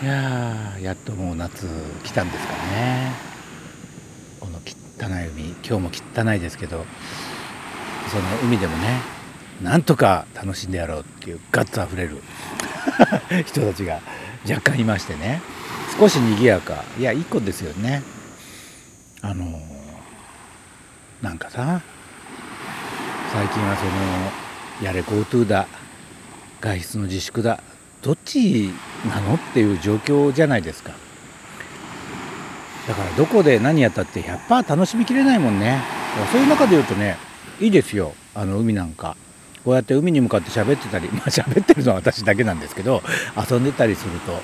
いややっともう夏来たんですかね。この汚い海今日も汚いですけどその海でもねなんとか楽しんでやろうっていうガッツあふれる 人たちが若干いましてね。少し賑やか。いやいい子ですよね。あのなんかさ最近はそのやれ GoTo だ。外出の自粛だ。どっちなの？っていう状況じゃないですか。だからどこで何やったって100%楽しみきれないもんね。そういう中で言うとねいいですよ。あの海なんか。こうやって海に向かって喋ってたり まあ喋ってるのは私だけなんですけど遊んでたりすると。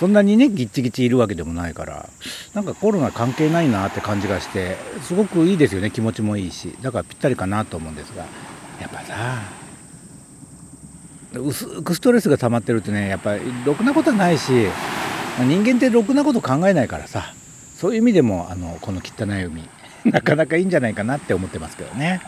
そんなにねギッチギチいるわけでもないからなんかコロナ関係ないなって感じがしてすごくいいですよね。気持ちもいいし。だからぴったりかなと思うんですが。やっぱさ薄くストレスが溜まってるってねやっぱりろくなことはないし人間ってろくなこと考えないからさそういう意味でもあのこの汚い海 なかなかいいんじゃないかなって思ってますけどね。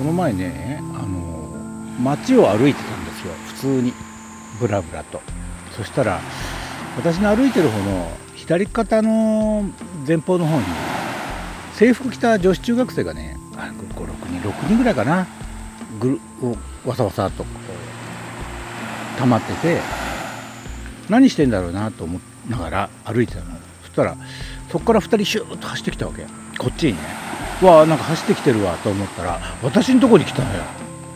この前ねあの街を歩いてたんですよ。普通に。ブラブラと。そしたら私の歩いてる方の左肩の前方の方に制服着た女子中学生がね56人6人ぐらいかな。ぐるわさわさと溜まってて何してんだろうなと思いながら歩いてたの。そしたらそこから2人シューッと走ってきたわけ。こっちにねわなんか走ってきてるわと思ったら私のとこに来たのよ。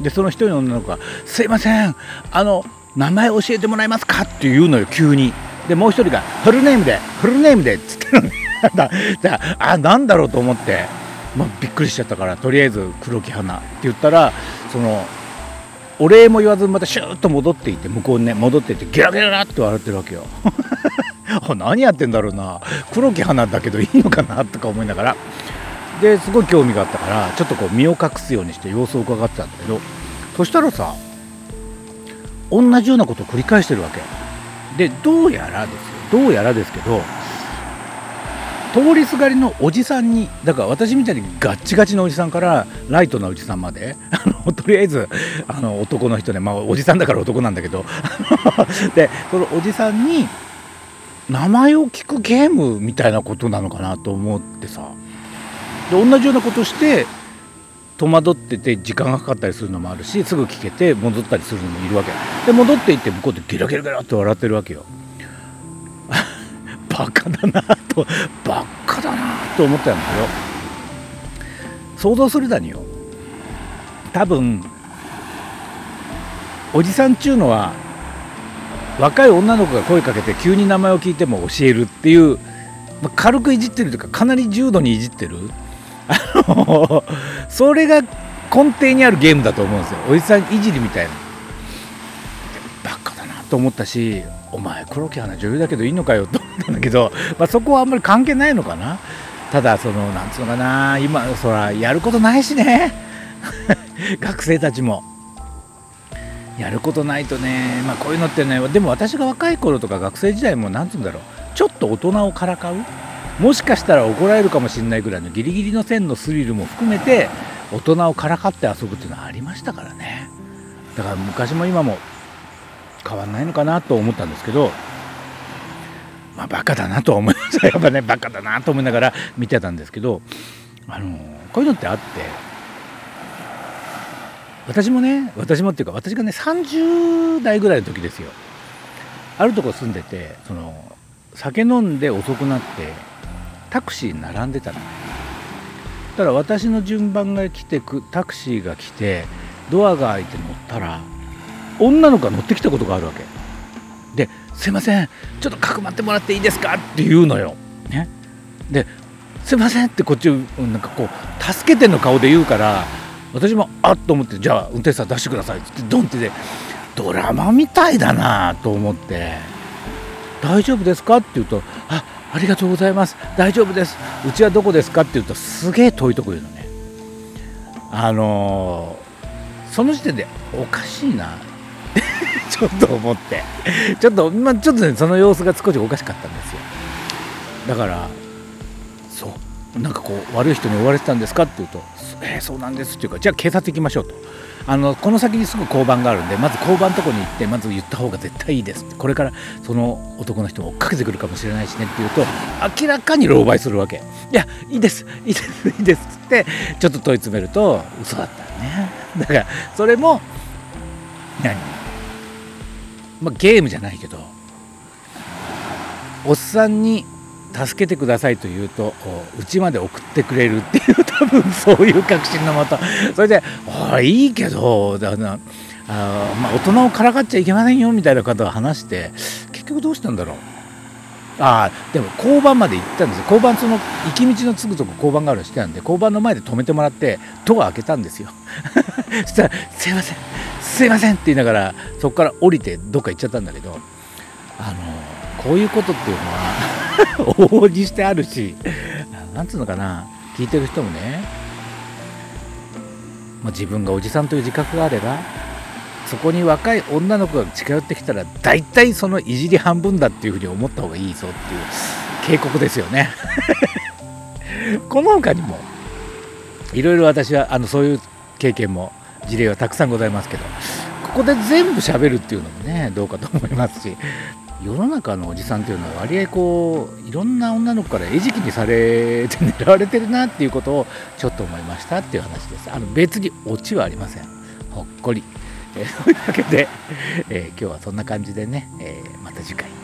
でその一人の女の子が「すいませんあの名前教えてもらえますか?」って言うのよ急に。でもう一人が「フルネームでフルネームで」っつってのね。だあなんだろうと思って、まあ、びっくりしちゃったからとりあえず黒木花って言ったらそのお礼も言わずまたシューッと戻っていって向こうにね戻っていってゲラゲラって笑ってるわけよ。何やってんだろうな。黒木花だけどいいのかな？とか思いながら。ですごい興味があったからちょっとこう身を隠すようにして様子を伺ってたんだけどそしたらさ同じようなことを繰り返してるわけ。でどうやらですよどうやらですけど通りすがりのおじさんにだから私みたいにガッチガチのおじさんからライトなおじさんまであのとりあえずあの男の人でまあおじさんだから男なんだけど でそのおじさんに名前を聞くゲームみたいなことなのかなと思ってさ。で同じようなことして戸惑ってて時間がかかったりするのもあるしすぐ聞けて戻ったりするのもいるわけ。で戻っていって向こうでゲラゲラゲラって笑ってるわけよ。バカだなとバカだなと思ったんだけど想像するだによ。多分おじさんっちゅうのは若い女の子が声かけて急に名前を聞いても教えるっていう、まあ、軽くいじってるというかかなり重度にいじってるあのそれが根底にあるゲームだと思うんですよ。おじさんいじりみたいな。バカだなと思ったしお前黒木花女優だけどいいのかよと思ったんだけど、まあ、そこはあんまり関係ないのかな。ただそのなんつうのかな。今そらやることないしね。学生たちも。やることないとね。まあこういうのってねでも私が若い頃とか学生時代もなんつうんだろう。ちょっと大人をからかう。もしかしたら怒られるかもしれないぐらいのギリギリの線のスリルも含めて大人をからかって遊ぶっていうのはありましたからね。だから昔も今も変わんないのかなと思ったんですけどまあバカだなとは思いました。やっぱねバカだなと思いながら見てたんですけどあのこういうのってあって私もね私もっていうか私がね30代ぐらいの時ですよ。あるとこ住んでてその酒飲んで遅くなってタクシー並んでたの。ただ私の順番が来てくタクシーが来てドアが開いて乗ったら女の子が乗ってきたことがあるわけ。ですいませんちょっとかくまってもらっていいですか？って言うのよ、ね、ですいませんってこっちなんかこう助けての顔で言うから私もあっと思ってじゃあ運転手さん出してくださいってドンってでドラマみたいだなと思って大丈夫ですか？って言うとあありがとうございます。大丈夫です。うちはどこですかって言うとすげえ遠いとこ言うのね。あのー、その時点でおかしいな。ちょっと思って。ちょっと、まあ、ちょっとねその様子が少しおかしかったんですよ。だからそう。なんかこう悪い人に追われてたんですかって言うと「えー、そうなんです」っていうかじゃあ警察行きましょうと。あのこの先にすぐ交番があるんでまず交番のとこに行ってまず言った方が絶対いいです。これからその男の人追っかけてくるかもしれないしねって言うと明らかに狼狽するわけ。いやいいです。いいです。いいです。ってちょっと問い詰めると嘘だったね。だからそれも何？まあ、ゲームじゃないけどおっさんに助けてくださいと言うとうちまで送ってくれるっていう 多分そういう確信のもと。それで「あいいけどだなあ、まあ、大人をからかっちゃいけませんよ」みたいな方を話して結局どうしたんだろう？ああでも交番まで行ったんです。交番その行き道のすぐとこ交番があるのしてたんで交番の前で止めてもらってドア開けたんですよ。そしたら「すいませんすいません」って言いながらそこから降りてどっか行っちゃったんだけどあのこういうことっていうのは往々にしてあるしなんつうのかな聞いてる人もね、まあ、自分がおじさんという自覚があればそこに若い女の子が近寄ってきたら大体そのいじり半分だっていうふうに思った方がいいぞっていう警告ですよね。この他にもいろいろ私はあのそういう経験も事例はたくさんございますけどここで全部しゃべるっていうのもねどうかと思いますし世の中のおじさんっていうのは割合こういろんな女の子から餌食にされて狙われてるなっていうことをちょっと思いましたっていう話です。あの別にオチはありません。ほっこり、えー、というわけで、えー、今日はそんな感じでね、えー、また次回。